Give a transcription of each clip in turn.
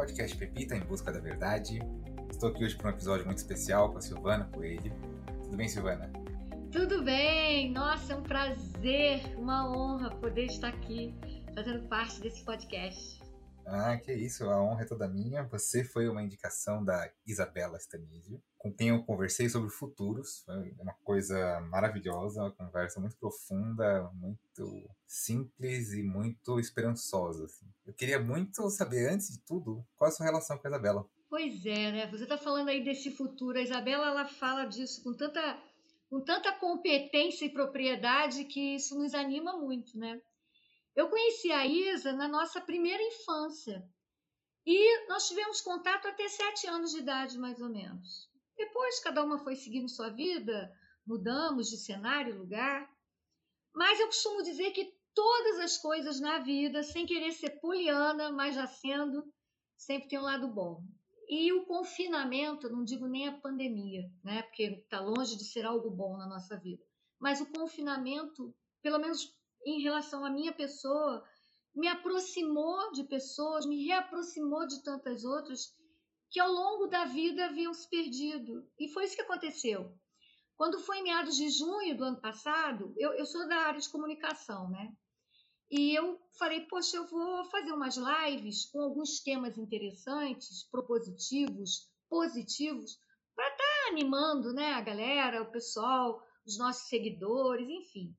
podcast Pepita em Busca da Verdade. Estou aqui hoje para um episódio muito especial com a Silvana Coelho. Tudo bem, Silvana? Tudo bem! Nossa, é um prazer, uma honra poder estar aqui fazendo parte desse podcast. Ah, que isso, a honra é toda minha. Você foi uma indicação da Isabela Stanisio, com quem eu conversei sobre futuros. Foi uma coisa maravilhosa, uma conversa muito profunda, muito simples e muito esperançosa. Assim. Queria muito saber, antes de tudo, qual é a sua relação com a Isabela. Pois é, né? Você está falando aí desse futuro. A Isabela ela fala disso com tanta, com tanta competência e propriedade que isso nos anima muito, né? Eu conheci a Isa na nossa primeira infância e nós tivemos contato até sete anos de idade, mais ou menos. Depois, cada uma foi seguindo sua vida, mudamos de cenário, lugar. Mas eu costumo dizer que todas as coisas na vida, sem querer ser poliana, mas já sendo, sempre tem um lado bom. E o confinamento, não digo nem a pandemia, né? Porque está longe de ser algo bom na nossa vida. Mas o confinamento, pelo menos em relação à minha pessoa, me aproximou de pessoas, me reaproximou de tantas outras que ao longo da vida haviam se perdido. E foi isso que aconteceu. Quando foi em meados de junho do ano passado, eu, eu sou da área de comunicação, né? E eu falei, poxa, eu vou fazer umas lives com alguns temas interessantes, propositivos, positivos, para estar tá animando né, a galera, o pessoal, os nossos seguidores, enfim.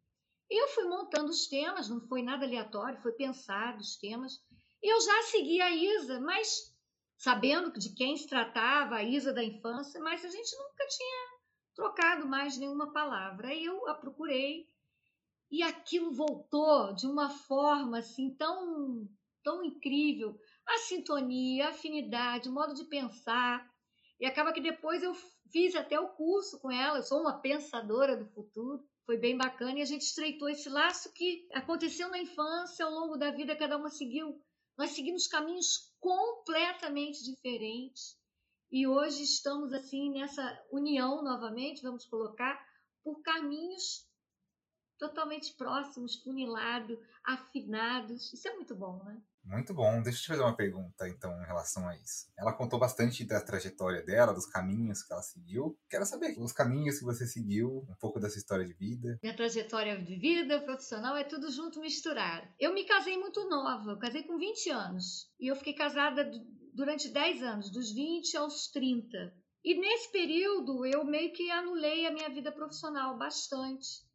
Eu fui montando os temas, não foi nada aleatório, foi pensado os temas. Eu já segui a Isa, mas sabendo de quem se tratava, a Isa da infância, mas a gente nunca tinha trocado mais nenhuma palavra. Aí eu a procurei e aquilo voltou de uma forma assim tão tão incrível, a sintonia, a afinidade, o modo de pensar. E acaba que depois eu fiz até o curso com ela, eu sou uma pensadora do futuro. Foi bem bacana. E a gente estreitou esse laço que aconteceu na infância, ao longo da vida, cada uma seguiu. Nós seguimos caminhos completamente diferentes. E hoje estamos assim nessa união novamente, vamos colocar, por caminhos totalmente próximos, funilados, afinados. Isso é muito bom, né? Muito bom. Deixa eu te fazer uma pergunta, então, em relação a isso. Ela contou bastante da trajetória dela, dos caminhos que ela seguiu. Quero saber os caminhos que você seguiu, um pouco dessa história de vida. Minha trajetória de vida, profissional, é tudo junto, misturado. Eu me casei muito nova, eu casei com 20 anos. E eu fiquei casada durante 10 anos, dos 20 aos 30. E nesse período eu meio que anulei a minha vida profissional bastante.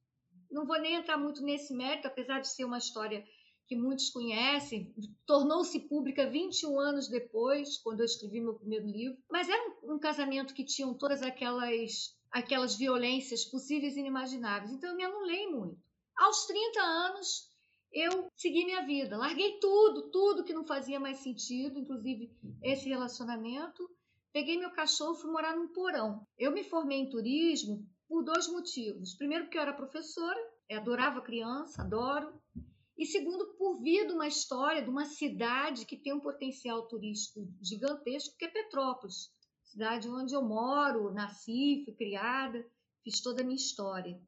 Não vou nem entrar muito nesse mérito, apesar de ser uma história que muitos conhecem, tornou-se pública 21 anos depois, quando eu escrevi meu primeiro livro. Mas era um, um casamento que tinham todas aquelas aquelas violências possíveis e inimagináveis. Então eu me anulei muito. Aos 30 anos, eu segui minha vida, larguei tudo, tudo que não fazia mais sentido, inclusive esse relacionamento. Peguei meu cachorro e fui morar num porão. Eu me formei em turismo por dois motivos. Primeiro, porque eu era professora, eu adorava criança, adoro. E segundo, por vir de uma história de uma cidade que tem um potencial turístico gigantesco, que é Petrópolis, cidade onde eu moro, nasci, fui criada, fiz toda a minha história.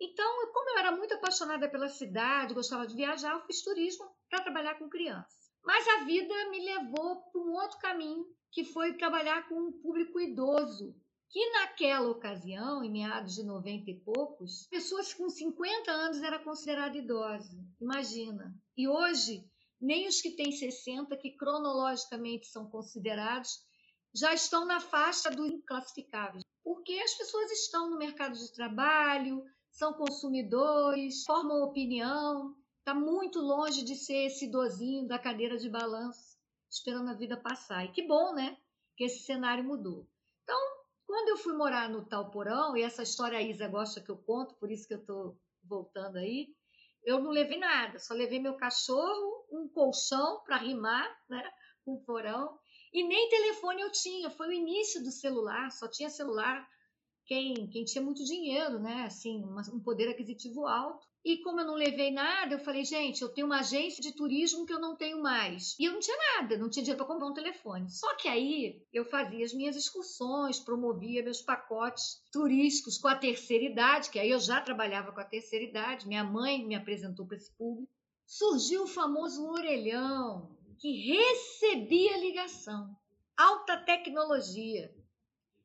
Então, como eu era muito apaixonada pela cidade, gostava de viajar, eu fiz turismo para trabalhar com crianças. Mas a vida me levou para um outro caminho, que foi trabalhar com um público idoso, que naquela ocasião, em meados de 90 e poucos, pessoas com 50 anos era considerada idosa. Imagina. E hoje, nem os que têm 60, que cronologicamente são considerados, já estão na faixa do inclassificáveis. Porque as pessoas estão no mercado de trabalho, são consumidores, formam opinião, está muito longe de ser esse idosinho da cadeira de balanço, esperando a vida passar. E que bom, né? Que esse cenário mudou. Quando eu fui morar no tal porão, e essa história a Isa gosta que eu conto, por isso que eu estou voltando aí, eu não levei nada, só levei meu cachorro, um colchão para rimar, né, com o porão, e nem telefone eu tinha, foi o início do celular, só tinha celular quem, quem tinha muito dinheiro, né, assim, um poder aquisitivo alto. E como eu não levei nada, eu falei, gente, eu tenho uma agência de turismo que eu não tenho mais. E eu não tinha nada, não tinha dinheiro para comprar um telefone. Só que aí eu fazia as minhas excursões, promovia meus pacotes turísticos com a terceira idade, que aí eu já trabalhava com a terceira idade, minha mãe me apresentou para esse público. Surgiu o famoso orelhão, que recebia ligação. Alta tecnologia.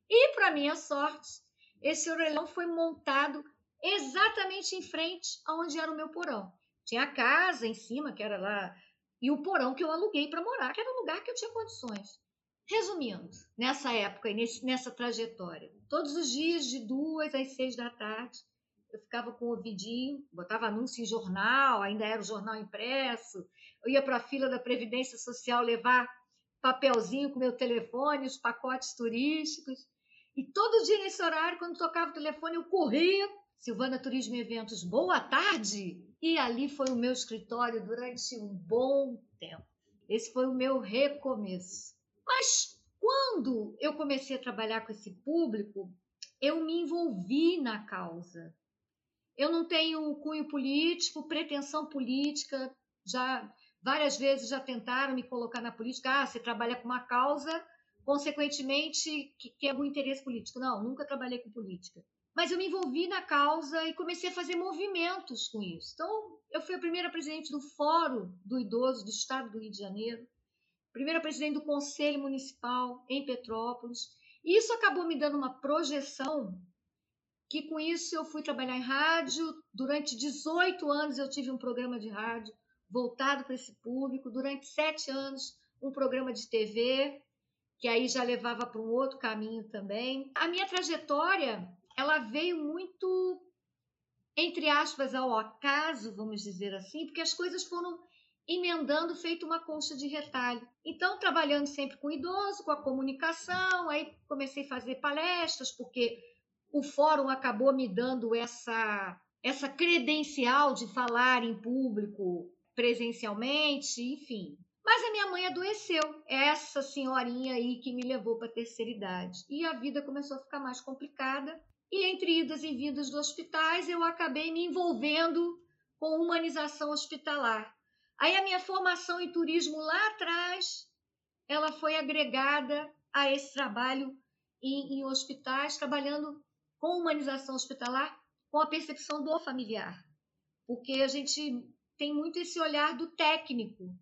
E, para minha sorte, esse orelhão foi montado exatamente em frente aonde era o meu porão. Tinha a casa em cima, que era lá, e o porão que eu aluguei para morar, que era um lugar que eu tinha condições. Resumindo, nessa época e nessa trajetória, todos os dias de duas às seis da tarde, eu ficava com o ouvidinho, botava anúncio em jornal, ainda era o jornal impresso, eu ia para a fila da Previdência Social levar papelzinho com meu telefone, os pacotes turísticos. E todo dia nesse horário, quando tocava o telefone, eu corria. Silvana Turismo e Eventos, boa tarde! E ali foi o meu escritório durante um bom tempo. Esse foi o meu recomeço. Mas quando eu comecei a trabalhar com esse público, eu me envolvi na causa. Eu não tenho cunho político, pretensão política, já várias vezes já tentaram me colocar na política. Ah, você trabalha com uma causa, consequentemente, que tem algum interesse político. Não, nunca trabalhei com política. Mas eu me envolvi na causa e comecei a fazer movimentos com isso. Então, eu fui a primeira presidente do Fórum do Idoso do Estado do Rio de Janeiro, primeira presidente do Conselho Municipal em Petrópolis. E isso acabou me dando uma projeção que com isso eu fui trabalhar em rádio. Durante 18 anos eu tive um programa de rádio voltado para esse público. Durante sete anos, um programa de TV, que aí já levava para um outro caminho também. A minha trajetória, ela veio muito, entre aspas, ao acaso, vamos dizer assim, porque as coisas foram emendando feito uma concha de retalho. Então, trabalhando sempre com idoso, com a comunicação, aí comecei a fazer palestras, porque o fórum acabou me dando essa essa credencial de falar em público presencialmente, enfim. Mas a minha mãe adoeceu, essa senhorinha aí que me levou para a terceira idade. E a vida começou a ficar mais complicada. E entre idas e vindas dos hospitais, eu acabei me envolvendo com humanização hospitalar. Aí a minha formação em turismo lá atrás, ela foi agregada a esse trabalho em, em hospitais, trabalhando com humanização hospitalar, com a percepção do familiar. Porque a gente tem muito esse olhar do técnico.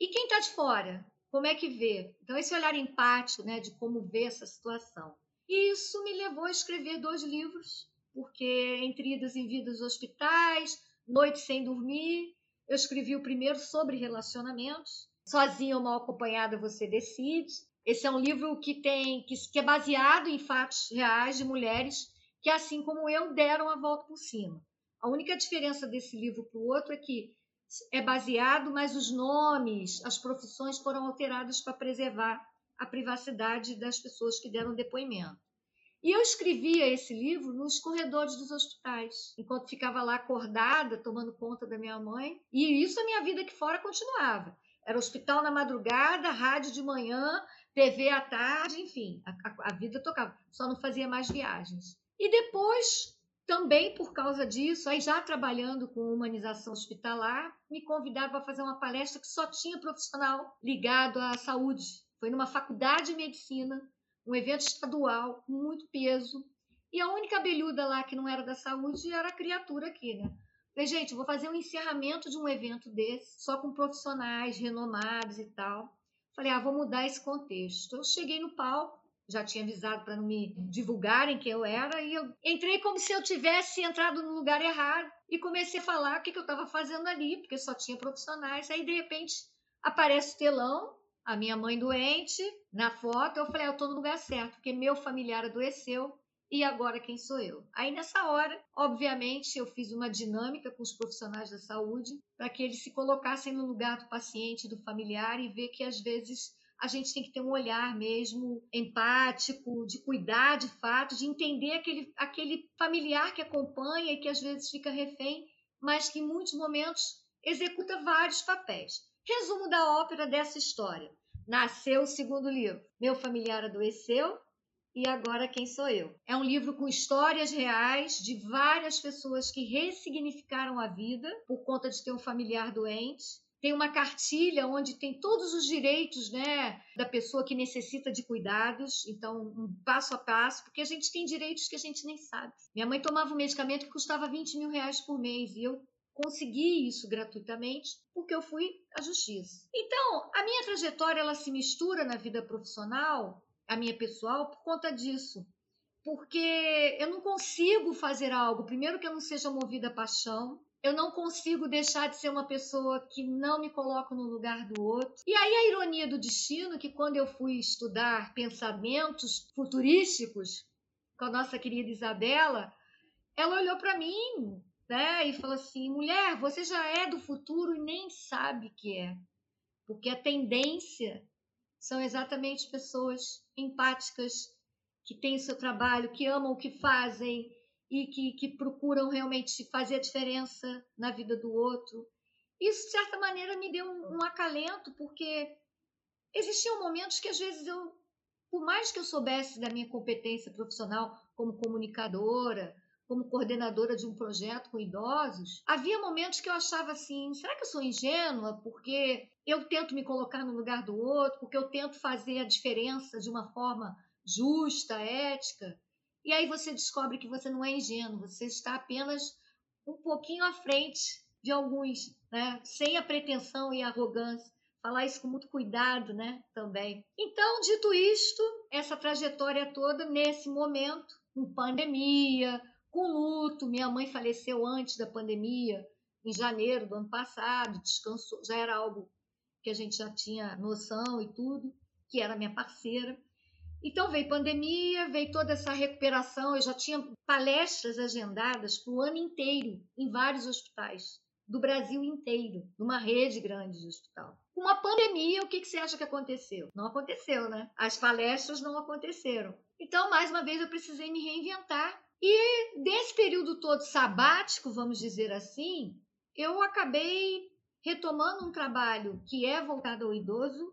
E quem está de fora? Como é que vê? Então, esse olhar empático, né, de como vê essa situação. E isso me levou a escrever dois livros, porque entre idas e vidas hospitais, Noite sem dormir, eu escrevi o primeiro sobre relacionamentos. Sozinha ou mal acompanhada você decide. Esse é um livro que tem que, que é baseado em fatos reais de mulheres que, assim como eu, deram a volta por cima. A única diferença desse livro para o outro é que é baseado, mas os nomes, as profissões foram alteradas para preservar a privacidade das pessoas que deram depoimento. E eu escrevia esse livro nos corredores dos hospitais, enquanto ficava lá acordada, tomando conta da minha mãe. E isso a minha vida aqui fora continuava. Era hospital na madrugada, rádio de manhã, TV à tarde, enfim, a, a, a vida tocava. Só não fazia mais viagens. E depois também por causa disso, aí já trabalhando com humanização hospitalar, me convidaram para fazer uma palestra que só tinha profissional ligado à saúde. Foi numa faculdade de medicina, um evento estadual com muito peso. E a única abelhuda lá que não era da saúde era a criatura aqui, né? Falei, gente, vou fazer um encerramento de um evento desse, só com profissionais renomados e tal. Falei, ah, vou mudar esse contexto. Eu cheguei no palco, já tinha avisado para não me divulgarem quem eu era, e eu entrei como se eu tivesse entrado no lugar errado e comecei a falar o que, que eu estava fazendo ali, porque só tinha profissionais. Aí, de repente, aparece o telão, a minha mãe doente, na foto. Eu falei, ah, eu estou no lugar certo, porque meu familiar adoeceu e agora quem sou eu? Aí nessa hora, obviamente, eu fiz uma dinâmica com os profissionais da saúde para que eles se colocassem no lugar do paciente, do familiar e ver que às vezes a gente tem que ter um olhar mesmo empático, de cuidar de fato, de entender aquele, aquele familiar que acompanha e que às vezes fica refém, mas que em muitos momentos executa vários papéis. Resumo da ópera dessa história. Nasceu o segundo livro. Meu familiar adoeceu e agora quem sou eu? É um livro com histórias reais de várias pessoas que ressignificaram a vida por conta de ter um familiar doente tem uma cartilha onde tem todos os direitos né, da pessoa que necessita de cuidados, então um passo a passo, porque a gente tem direitos que a gente nem sabe. Minha mãe tomava um medicamento que custava 20 mil reais por mês e eu consegui isso gratuitamente porque eu fui à justiça. Então, a minha trajetória ela se mistura na vida profissional, a minha pessoal, por conta disso. Porque eu não consigo fazer algo, primeiro que eu não seja movida a paixão, eu não consigo deixar de ser uma pessoa que não me coloco no lugar do outro. E aí a ironia do destino que quando eu fui estudar pensamentos futurísticos com a nossa querida Isabela, ela olhou para mim, né, e falou assim: "Mulher, você já é do futuro e nem sabe que é". Porque a tendência são exatamente pessoas empáticas que têm o seu trabalho, que amam o que fazem, e que, que procuram realmente fazer a diferença na vida do outro. Isso, de certa maneira, me deu um, um acalento, porque existiam momentos que, às vezes, eu, por mais que eu soubesse da minha competência profissional como comunicadora, como coordenadora de um projeto com idosos, havia momentos que eu achava assim: será que eu sou ingênua? Porque eu tento me colocar no lugar do outro, porque eu tento fazer a diferença de uma forma justa, ética. E aí você descobre que você não é ingênuo, você está apenas um pouquinho à frente de alguns, né? Sem a pretensão e a arrogância. Falar isso com muito cuidado, né? Também. Então, dito isto, essa trajetória toda, nesse momento, com pandemia, com luto, minha mãe faleceu antes da pandemia, em janeiro do ano passado, descansou, já era algo que a gente já tinha noção e tudo, que era minha parceira. Então veio pandemia, veio toda essa recuperação. Eu já tinha palestras agendadas para o ano inteiro em vários hospitais do Brasil inteiro, numa rede grande de hospital. Com uma pandemia, o que, que você acha que aconteceu? Não aconteceu, né? As palestras não aconteceram. Então, mais uma vez, eu precisei me reinventar. E desse período todo sabático, vamos dizer assim, eu acabei retomando um trabalho que é voltado ao idoso,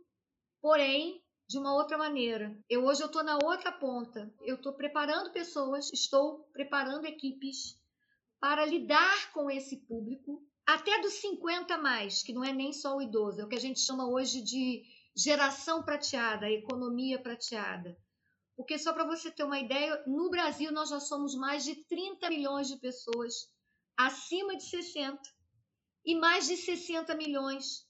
porém de uma outra maneira. Eu hoje eu estou na outra ponta. Eu estou preparando pessoas, estou preparando equipes para lidar com esse público até dos 50 a mais, que não é nem só o idoso, é o que a gente chama hoje de geração prateada, economia prateada. Porque só para você ter uma ideia, no Brasil nós já somos mais de 30 milhões de pessoas acima de 60 e mais de 60 milhões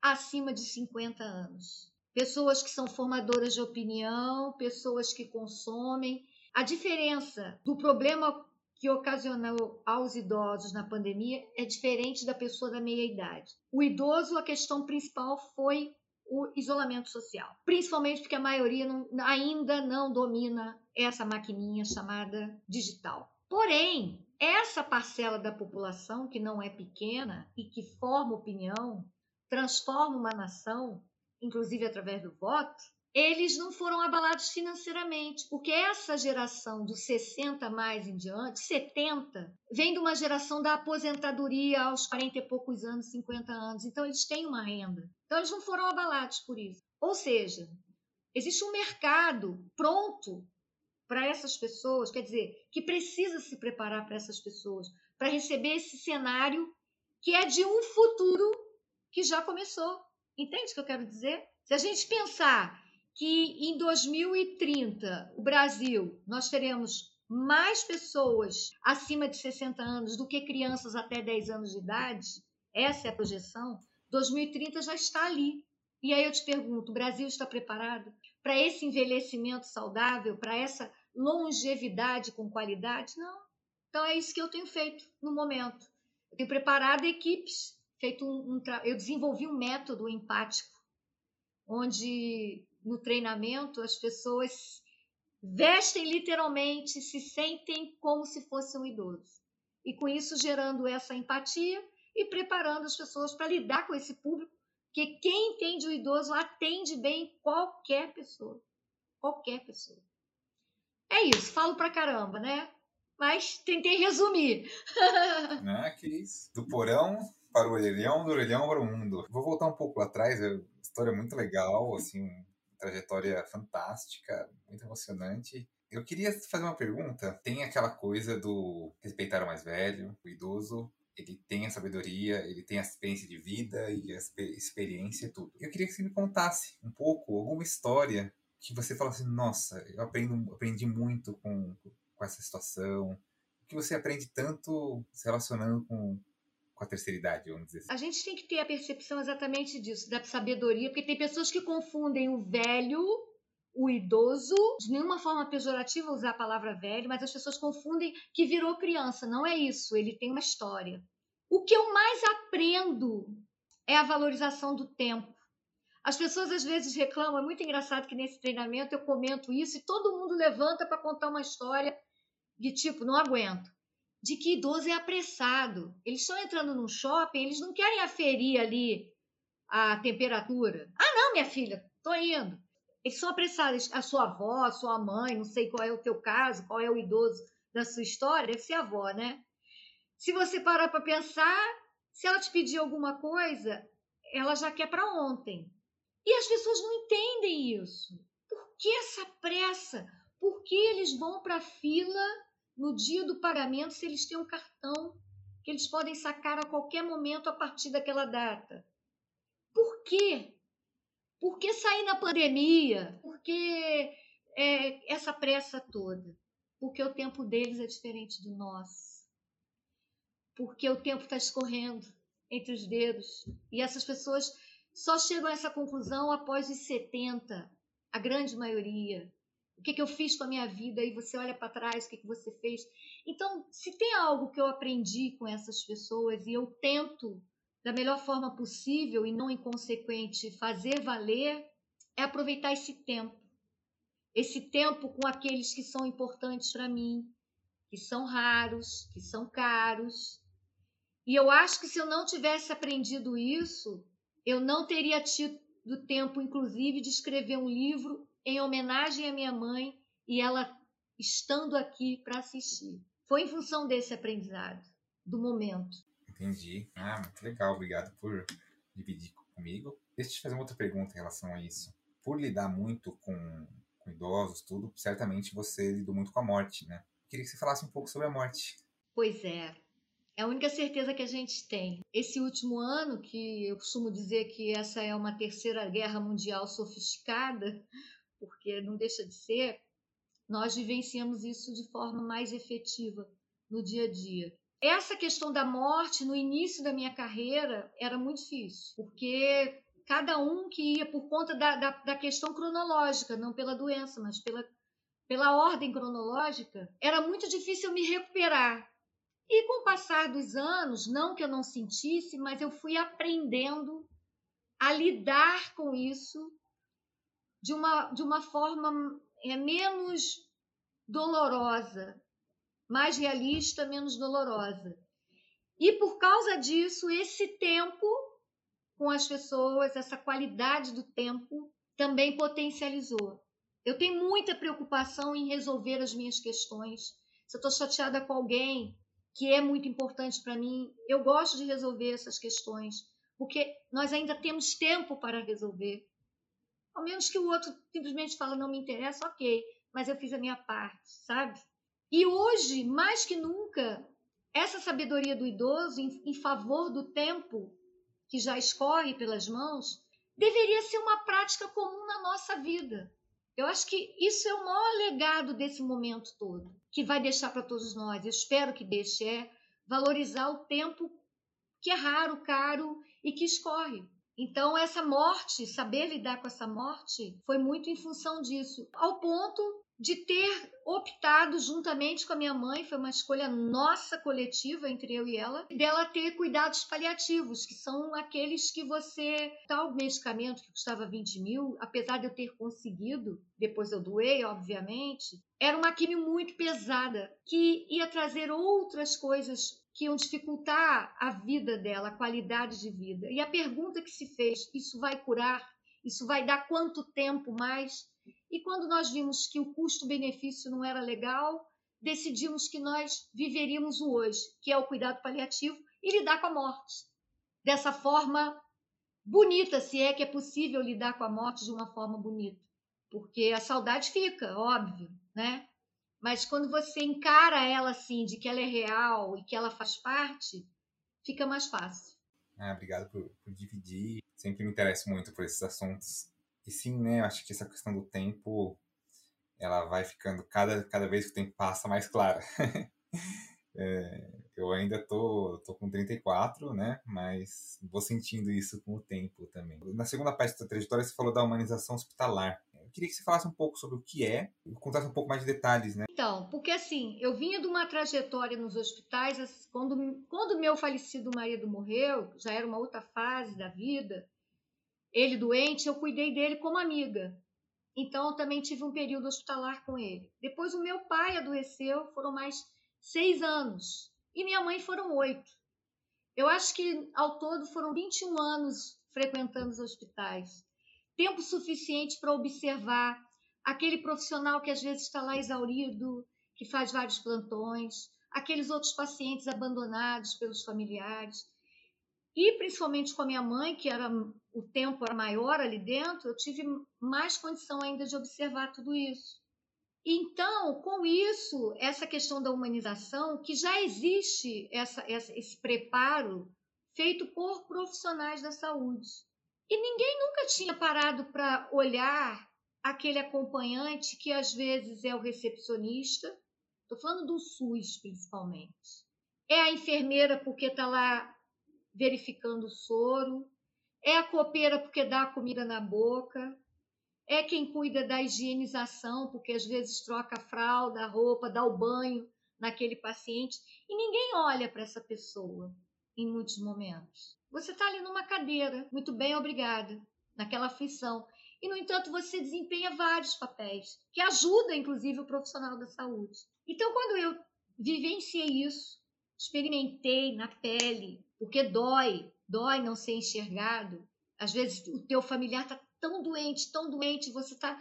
acima de 50 anos pessoas que são formadoras de opinião, pessoas que consomem. A diferença do problema que ocasionou aos idosos na pandemia é diferente da pessoa da meia idade. O idoso, a questão principal foi o isolamento social, principalmente porque a maioria não, ainda não domina essa maquininha chamada digital. Porém, essa parcela da população que não é pequena e que forma opinião, transforma uma nação, inclusive através do voto, eles não foram abalados financeiramente, porque essa geração dos 60 mais em diante, 70, vem de uma geração da aposentadoria aos 40 e poucos anos, 50 anos. Então, eles têm uma renda. Então, eles não foram abalados por isso. Ou seja, existe um mercado pronto para essas pessoas, quer dizer, que precisa se preparar para essas pessoas, para receber esse cenário que é de um futuro que já começou. Entende o que eu quero dizer? Se a gente pensar que em 2030 o Brasil nós teremos mais pessoas acima de 60 anos do que crianças até 10 anos de idade, essa é a projeção, 2030 já está ali. E aí eu te pergunto, o Brasil está preparado para esse envelhecimento saudável, para essa longevidade com qualidade? Não. Então é isso que eu tenho feito no momento. Eu tenho preparado equipes feito um, um eu desenvolvi um método empático onde no treinamento as pessoas vestem literalmente, se sentem como se fosse um idoso. E com isso gerando essa empatia e preparando as pessoas para lidar com esse público, que quem entende o idoso atende bem qualquer pessoa. Qualquer pessoa. É isso, falo pra caramba, né? Mas tentei resumir. ah, que isso. Do porão para o orelhão, do orelhão para o mundo. Vou voltar um pouco lá atrás, é uma história muito legal, assim, trajetória fantástica, muito emocionante. Eu queria fazer uma pergunta. Tem aquela coisa do respeitar o mais velho, o idoso, ele tem a sabedoria, ele tem a experiência de vida e a experiência e tudo. Eu queria que você me contasse um pouco, alguma história que você fala assim, nossa, eu aprendo, aprendi muito com, com essa situação. O que você aprende tanto se relacionando com com a terceira idade, vamos dizer assim. A gente tem que ter a percepção exatamente disso, da sabedoria, porque tem pessoas que confundem o velho, o idoso, de nenhuma forma pejorativa usar a palavra velho, mas as pessoas confundem que virou criança. Não é isso, ele tem uma história. O que eu mais aprendo é a valorização do tempo. As pessoas às vezes reclamam, é muito engraçado que nesse treinamento eu comento isso e todo mundo levanta para contar uma história de tipo, não aguento de que idoso é apressado. Eles estão entrando num shopping, eles não querem aferir ali a temperatura. Ah, não, minha filha, tô indo. Eles são apressados. A sua avó, a sua mãe, não sei qual é o teu caso, qual é o idoso da sua história, deve ser a avó, né? Se você parar para pensar, se ela te pedir alguma coisa, ela já quer para ontem. E as pessoas não entendem isso. Por que essa pressa? Por que eles vão para a fila no dia do pagamento se eles têm um cartão que eles podem sacar a qualquer momento a partir daquela data. Por quê? Por que sair na pandemia? Por que é, essa pressa toda? Porque o tempo deles é diferente do nosso. Porque o tempo está escorrendo entre os dedos. E essas pessoas só chegam a essa conclusão após os 70, a grande maioria. Que, que eu fiz com a minha vida? E você olha para trás, o que, que você fez? Então, se tem algo que eu aprendi com essas pessoas e eu tento, da melhor forma possível e não inconsequente, fazer valer, é aproveitar esse tempo. Esse tempo com aqueles que são importantes para mim, que são raros, que são caros. E eu acho que se eu não tivesse aprendido isso, eu não teria tido tempo, inclusive, de escrever um livro em homenagem à minha mãe e ela estando aqui para assistir. Foi em função desse aprendizado, do momento. Entendi. Ah, muito legal. Obrigado por dividir comigo. Deixa eu te fazer uma outra pergunta em relação a isso. Por lidar muito com, com idosos, tudo, certamente você lidou muito com a morte, né? Queria que você falasse um pouco sobre a morte. Pois é. É a única certeza que a gente tem. Esse último ano, que eu costumo dizer que essa é uma terceira guerra mundial sofisticada, porque não deixa de ser, nós vivenciamos isso de forma mais efetiva no dia a dia. Essa questão da morte no início da minha carreira era muito difícil, porque cada um que ia por conta da, da, da questão cronológica, não pela doença, mas pela, pela ordem cronológica, era muito difícil me recuperar. E com o passar dos anos, não que eu não sentisse, mas eu fui aprendendo a lidar com isso de uma, de uma forma é, menos dolorosa, mais realista, menos dolorosa. E por causa disso, esse tempo com as pessoas, essa qualidade do tempo, também potencializou. Eu tenho muita preocupação em resolver as minhas questões. Se eu estou chateada com alguém que é muito importante para mim, eu gosto de resolver essas questões, porque nós ainda temos tempo para resolver. Ao menos que o outro simplesmente fala, não me interessa, ok, mas eu fiz a minha parte, sabe? E hoje, mais que nunca, essa sabedoria do idoso em, em favor do tempo que já escorre pelas mãos deveria ser uma prática comum na nossa vida. Eu acho que isso é o maior legado desse momento todo, que vai deixar para todos nós. Eu espero que deixe é valorizar o tempo que é raro, caro e que escorre. Então, essa morte, saber lidar com essa morte, foi muito em função disso, ao ponto de ter optado juntamente com a minha mãe, foi uma escolha nossa coletiva entre eu e ela, dela ter cuidados paliativos, que são aqueles que você. Tal medicamento que custava 20 mil, apesar de eu ter conseguido, depois eu doei, obviamente, era uma quimio muito pesada, que ia trazer outras coisas que iam dificultar a vida dela, a qualidade de vida. E a pergunta que se fez: isso vai curar? Isso vai dar quanto tempo mais? E quando nós vimos que o custo-benefício não era legal, decidimos que nós viveríamos o hoje, que é o cuidado paliativo, e lidar com a morte. Dessa forma bonita, se é que é possível lidar com a morte de uma forma bonita. Porque a saudade fica, óbvio, né? Mas quando você encara ela assim, de que ela é real e que ela faz parte, fica mais fácil. Ah, obrigado por, por dividir. Sempre me interesso muito por esses assuntos. E sim, né? Acho que essa questão do tempo, ela vai ficando cada, cada vez que o tempo passa mais clara. é, Eu ainda tô, tô com 34, né? Mas vou sentindo isso com o tempo também. Na segunda parte da trajetória, você falou da humanização hospitalar. Eu queria que você falasse um pouco sobre o que é e contasse um pouco mais de detalhes, né? Então, porque assim, eu vinha de uma trajetória nos hospitais, quando, quando meu falecido marido morreu, já era uma outra fase da vida, ele doente, eu cuidei dele como amiga. Então, eu também tive um período hospitalar com ele. Depois, o meu pai adoeceu, foram mais seis anos. E minha mãe foram oito. Eu acho que, ao todo, foram 21 anos frequentando os hospitais. Tempo suficiente para observar aquele profissional que às vezes está lá exaurido, que faz vários plantões, aqueles outros pacientes abandonados pelos familiares. E principalmente com a minha mãe, que era o tempo era maior ali dentro, eu tive mais condição ainda de observar tudo isso. Então, com isso, essa questão da humanização, que já existe essa, essa, esse preparo feito por profissionais da saúde. E ninguém nunca tinha parado para olhar aquele acompanhante que às vezes é o recepcionista, estou falando do SUS principalmente. É a enfermeira porque está lá verificando o soro, é a copeira porque dá a comida na boca, é quem cuida da higienização, porque às vezes troca a fralda, a roupa, dá o banho naquele paciente, e ninguém olha para essa pessoa em muitos momentos. Você está ali numa cadeira, muito bem, obrigada, naquela aflição. E, no entanto, você desempenha vários papéis, que ajuda, inclusive, o profissional da saúde. Então, quando eu vivenciei isso, experimentei na pele, porque dói, dói não ser enxergado. Às vezes o teu familiar está tão doente, tão doente, você está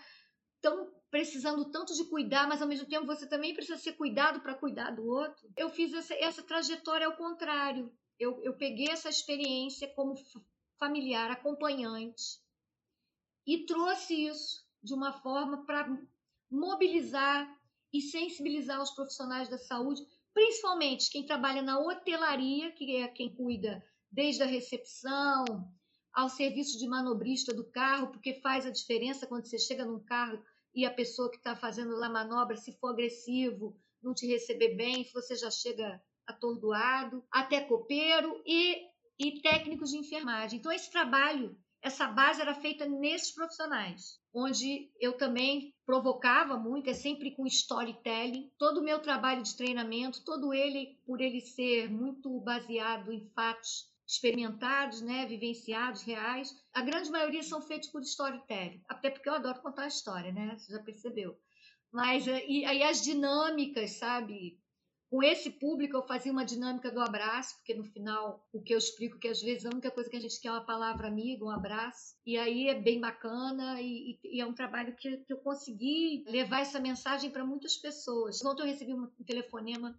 tão precisando tanto de cuidar, mas ao mesmo tempo você também precisa ser cuidado para cuidar do outro. Eu fiz essa, essa trajetória ao contrário. Eu, eu peguei essa experiência como familiar, acompanhante, e trouxe isso de uma forma para mobilizar e sensibilizar os profissionais da saúde principalmente quem trabalha na hotelaria, que é quem cuida desde a recepção ao serviço de manobrista do carro, porque faz a diferença quando você chega num carro e a pessoa que está fazendo lá manobra, se for agressivo, não te receber bem, você já chega atordoado, até copeiro e, e técnicos de enfermagem. Então, esse trabalho essa base era feita nesses profissionais, onde eu também provocava muito, é sempre com storytelling. Todo o meu trabalho de treinamento, todo ele, por ele ser muito baseado em fatos experimentados, né, vivenciados, reais, a grande maioria são feitos por storytelling, até porque eu adoro contar história, né? Você já percebeu. Mas eh, e aí as dinâmicas, sabe? Com esse público, eu fazia uma dinâmica do abraço, porque no final, o que eu explico, que às vezes a única coisa que a gente quer é uma palavra amiga, um abraço. E aí é bem bacana e, e é um trabalho que, que, eu consegui levar essa mensagem para muitas pessoas. Ontem eu recebi um telefonema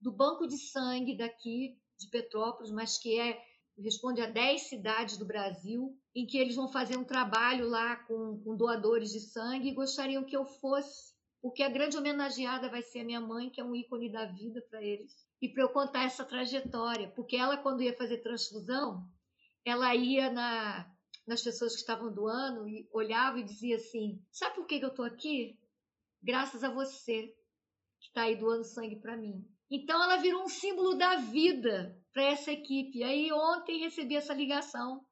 do Banco de Sangue daqui, de Petrópolis, mas que é responde a 10 cidades do Brasil, em que eles vão fazer um trabalho lá com, com doadores de sangue e gostariam que eu fosse porque a grande homenageada vai ser a minha mãe, que é um ícone da vida para eles. E para eu contar essa trajetória, porque ela, quando ia fazer transfusão, ela ia na, nas pessoas que estavam doando e olhava e dizia assim: Sabe por que eu estou aqui? Graças a você, que está aí doando sangue para mim. Então ela virou um símbolo da vida para essa equipe. Aí ontem recebi essa ligação,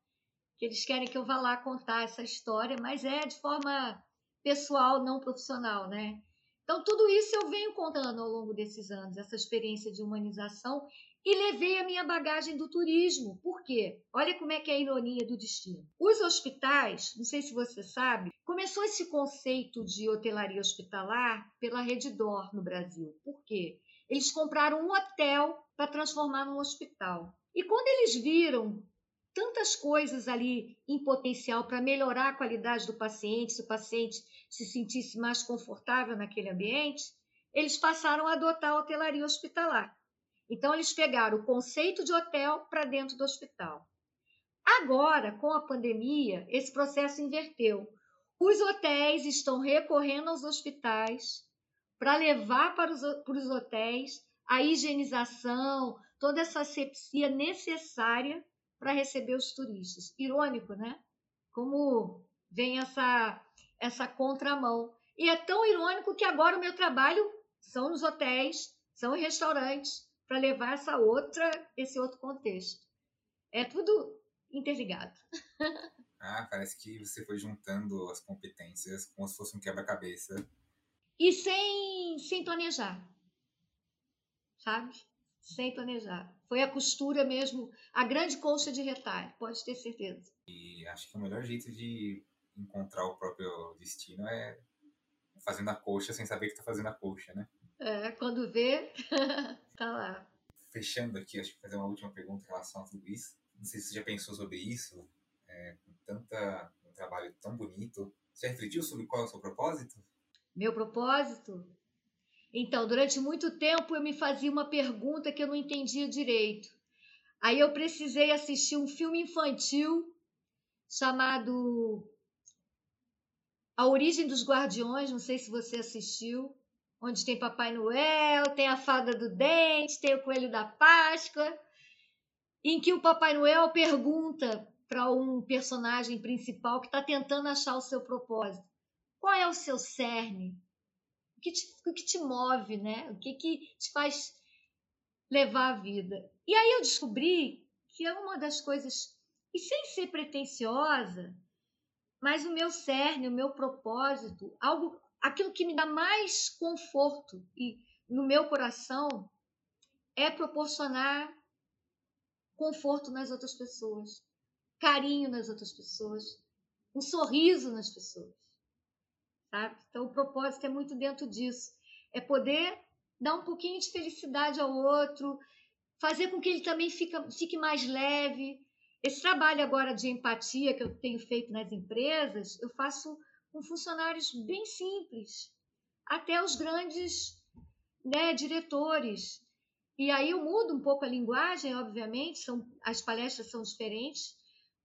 que eles querem que eu vá lá contar essa história, mas é de forma pessoal, não profissional, né? Então, tudo isso eu venho contando ao longo desses anos, essa experiência de humanização, e levei a minha bagagem do turismo. Por quê? Olha como é que é a ironia do destino. Os hospitais, não sei se você sabe, começou esse conceito de hotelaria hospitalar pela Reddor no Brasil. Por quê? Eles compraram um hotel para transformar num hospital. E quando eles viram tantas coisas ali em potencial para melhorar a qualidade do paciente, se o paciente se sentisse mais confortável naquele ambiente, eles passaram a adotar a hotelaria hospitalar. Então, eles pegaram o conceito de hotel para dentro do hospital. Agora, com a pandemia, esse processo inverteu. Os hotéis estão recorrendo aos hospitais para levar para os, para os hotéis a higienização, toda essa asepsia necessária para receber os turistas. Irônico, né? Como vem essa, essa contramão. E é tão irônico que agora o meu trabalho são nos hotéis, são em restaurantes, para levar essa outra, esse outro contexto. É tudo interligado. Ah, parece que você foi juntando as competências como se fosse um quebra-cabeça. E sem, sem planejar. Sabe? Sem planejar. Foi a costura mesmo, a grande colcha de retalho, pode ter certeza. E acho que o melhor jeito de encontrar o próprio destino é fazendo a colcha sem saber que está fazendo a colcha, né? É, quando vê, tá lá. Fechando aqui, acho que fazer uma última pergunta em relação a tudo isso. Não sei se você já pensou sobre isso, é, com tanta, um trabalho tão bonito. Você já refletiu sobre qual é o seu propósito? Meu propósito? Então, durante muito tempo eu me fazia uma pergunta que eu não entendia direito. Aí eu precisei assistir um filme infantil chamado A Origem dos Guardiões, não sei se você assistiu onde tem Papai Noel, tem a Fada do Dente, tem o Coelho da Páscoa, em que o Papai Noel pergunta para um personagem principal que está tentando achar o seu propósito: qual é o seu cerne? O que te, o que te move, né? O que, que te faz levar a vida? E aí eu descobri que é uma das coisas, e sem ser pretensiosa, mas o meu cerne, o meu propósito, algo aquilo que me dá mais conforto e no meu coração é proporcionar conforto nas outras pessoas, carinho nas outras pessoas, um sorriso nas pessoas. Sabe? Então o propósito é muito dentro disso, é poder dar um pouquinho de felicidade ao outro, fazer com que ele também fica, fique mais leve. Esse trabalho agora de empatia que eu tenho feito nas empresas, eu faço com funcionários bem simples, até os grandes né, diretores. E aí eu mudo um pouco a linguagem, obviamente, são, as palestras são diferentes,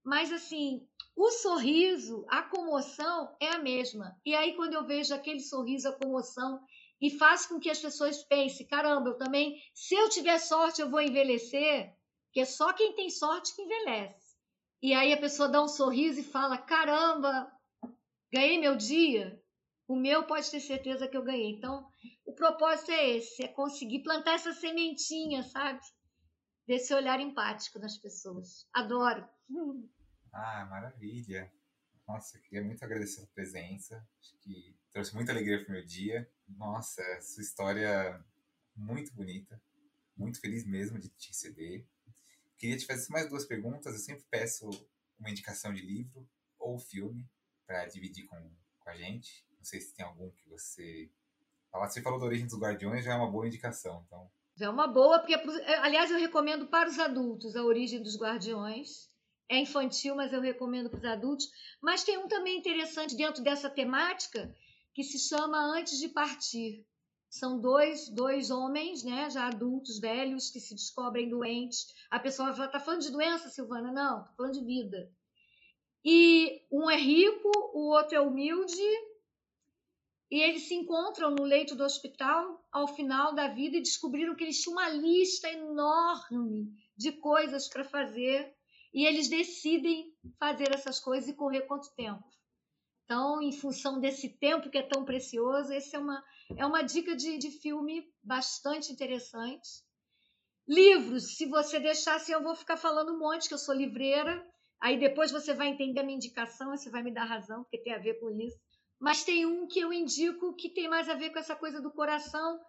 mas assim, o sorriso, a comoção é a mesma. E aí quando eu vejo aquele sorriso, a comoção, e faz com que as pessoas pensem, caramba, eu também, se eu tiver sorte, eu vou envelhecer, que é só quem tem sorte que envelhece. E aí a pessoa dá um sorriso e fala, caramba, Ganhei meu dia? O meu pode ter certeza que eu ganhei. Então, o propósito é esse: é conseguir plantar essa sementinha, sabe? Desse olhar empático nas pessoas. Adoro. Ah, maravilha. Nossa, eu queria muito agradecer a presença. Acho que trouxe muita alegria para o meu dia. Nossa, sua história muito bonita. Muito feliz mesmo de te receber. Queria te fazer mais duas perguntas. Eu sempre peço uma indicação de livro ou filme para dividir com, com a gente. Não sei se tem algum que você. Você falou da origem dos Guardiões, já é uma boa indicação. Então. Já é uma boa, porque, é, aliás, eu recomendo para os adultos a origem dos Guardiões. É infantil, mas eu recomendo para os adultos. Mas tem um também interessante dentro dessa temática que se chama Antes de Partir. São dois, dois homens, né, já adultos, velhos, que se descobrem doentes. A pessoa vai estar tá falando de doença, Silvana? Não, estou falando de vida. E um é rico, o outro é humilde, e eles se encontram no leito do hospital ao final da vida e descobriram que eles tinham uma lista enorme de coisas para fazer e eles decidem fazer essas coisas e correr quanto tempo. Então, em função desse tempo que é tão precioso, essa é uma, é uma dica de, de filme bastante interessante. Livros, se você deixasse, eu vou ficar falando um monte, que eu sou livreira, Aí depois você vai entender a minha indicação, você vai me dar razão, porque tem a ver com isso. Mas tem um que eu indico que tem mais a ver com essa coisa do coração,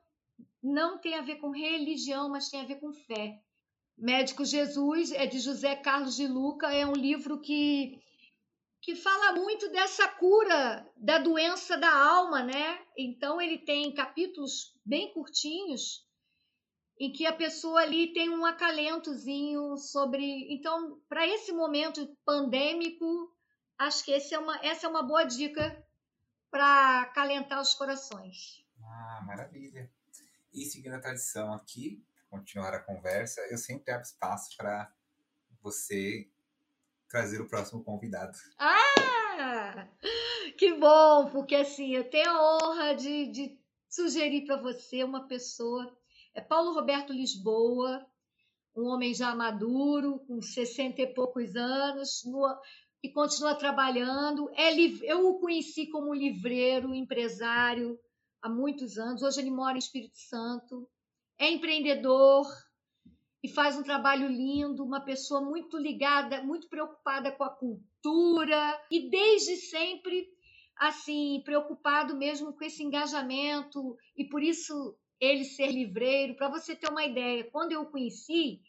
não tem a ver com religião, mas tem a ver com fé. Médico Jesus é de José Carlos de Luca, é um livro que que fala muito dessa cura da doença da alma, né? Então ele tem capítulos bem curtinhos em que a pessoa ali tem um acalentozinho sobre. Então, para esse momento pandêmico, acho que é uma, essa é uma boa dica para acalentar os corações. Ah, maravilha. E seguindo a tradição aqui, continuar a conversa, eu sempre abro espaço para você trazer o próximo convidado. Ah! Que bom, porque assim, eu tenho a honra de, de sugerir para você uma pessoa é Paulo Roberto Lisboa, um homem já maduro, com 60 e poucos anos, no, e continua trabalhando. É, eu o conheci como livreiro, empresário, há muitos anos. Hoje ele mora em Espírito Santo. É empreendedor, e faz um trabalho lindo, uma pessoa muito ligada, muito preocupada com a cultura e desde sempre assim preocupado mesmo com esse engajamento e por isso ele ser livreiro. Para você ter uma ideia, quando eu o conheci,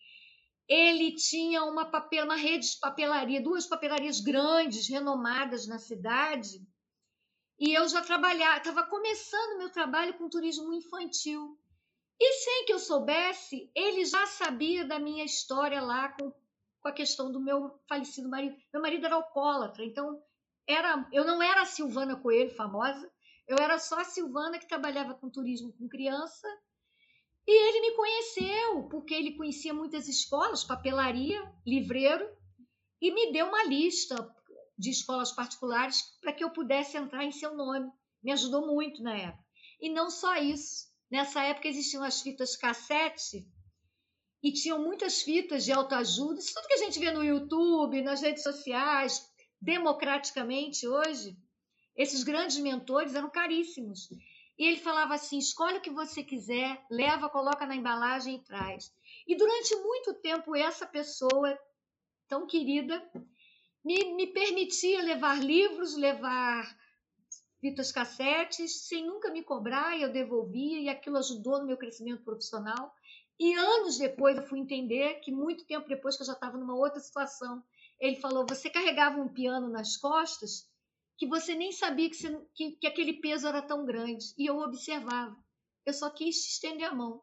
ele tinha uma, papel, uma rede de papelaria, duas papelarias grandes, renomadas na cidade, e eu já trabalhava, estava começando meu trabalho com turismo infantil. E sem que eu soubesse, ele já sabia da minha história lá com, com a questão do meu falecido marido. Meu marido era alcoólatra, então era, eu não era a Silvana Coelho famosa, eu era só a Silvana que trabalhava com turismo com criança. E ele me conheceu, porque ele conhecia muitas escolas, papelaria, livreiro, e me deu uma lista de escolas particulares para que eu pudesse entrar em seu nome. Me ajudou muito na época. E não só isso. Nessa época existiam as fitas cassete e tinham muitas fitas de autoajuda, isso tudo que a gente vê no YouTube, nas redes sociais, democraticamente hoje. Esses grandes mentores eram caríssimos. E ele falava assim: escolhe o que você quiser, leva, coloca na embalagem e traz. E durante muito tempo, essa pessoa tão querida me, me permitia levar livros, levar fitas cassetes, sem nunca me cobrar, e eu devolvia, e aquilo ajudou no meu crescimento profissional. E anos depois eu fui entender que, muito tempo depois que eu já estava numa outra situação, ele falou: Você carregava um piano nas costas que você nem sabia que, você, que, que aquele peso era tão grande. E eu observava. Eu só quis estender a mão.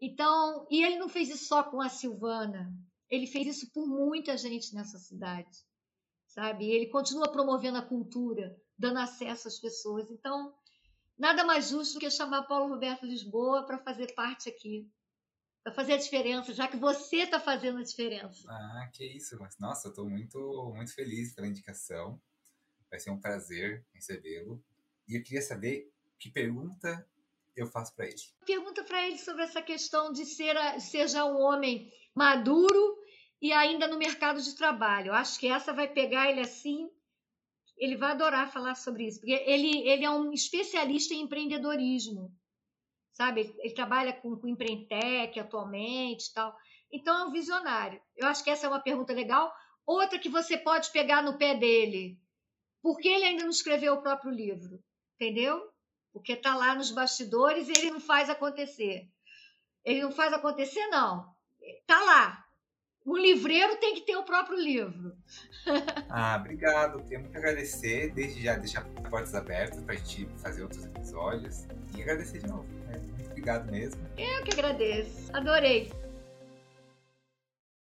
Então, e ele não fez isso só com a Silvana, ele fez isso por muita gente nessa cidade, sabe? Ele continua promovendo a cultura, dando acesso às pessoas. Então, nada mais justo do que chamar Paulo Roberto Lisboa para fazer parte aqui, para fazer a diferença, já que você está fazendo a diferença. Ah, que isso! Nossa, estou muito, muito feliz pela indicação. Vai ser um prazer recebê-lo. E eu queria saber que pergunta eu faço para ele. Pergunta para ele sobre essa questão de ser, ser já um homem maduro e ainda no mercado de trabalho. Acho que essa vai pegar ele assim. Ele vai adorar falar sobre isso, porque ele, ele é um especialista em empreendedorismo, sabe? Ele, ele trabalha com, com Empreendtec atualmente tal. Então é um visionário. Eu acho que essa é uma pergunta legal. Outra que você pode pegar no pé dele. Por que ele ainda não escreveu o próprio livro? Entendeu? Porque está lá nos bastidores e ele não faz acontecer. Ele não faz acontecer, não. Está lá. O livreiro tem que ter o próprio livro. ah, obrigado. Tenho muito a agradecer. Desde já deixar portas abertas para a gente fazer outros episódios. E agradecer de novo. Né? Muito obrigado mesmo. Eu que agradeço. Adorei.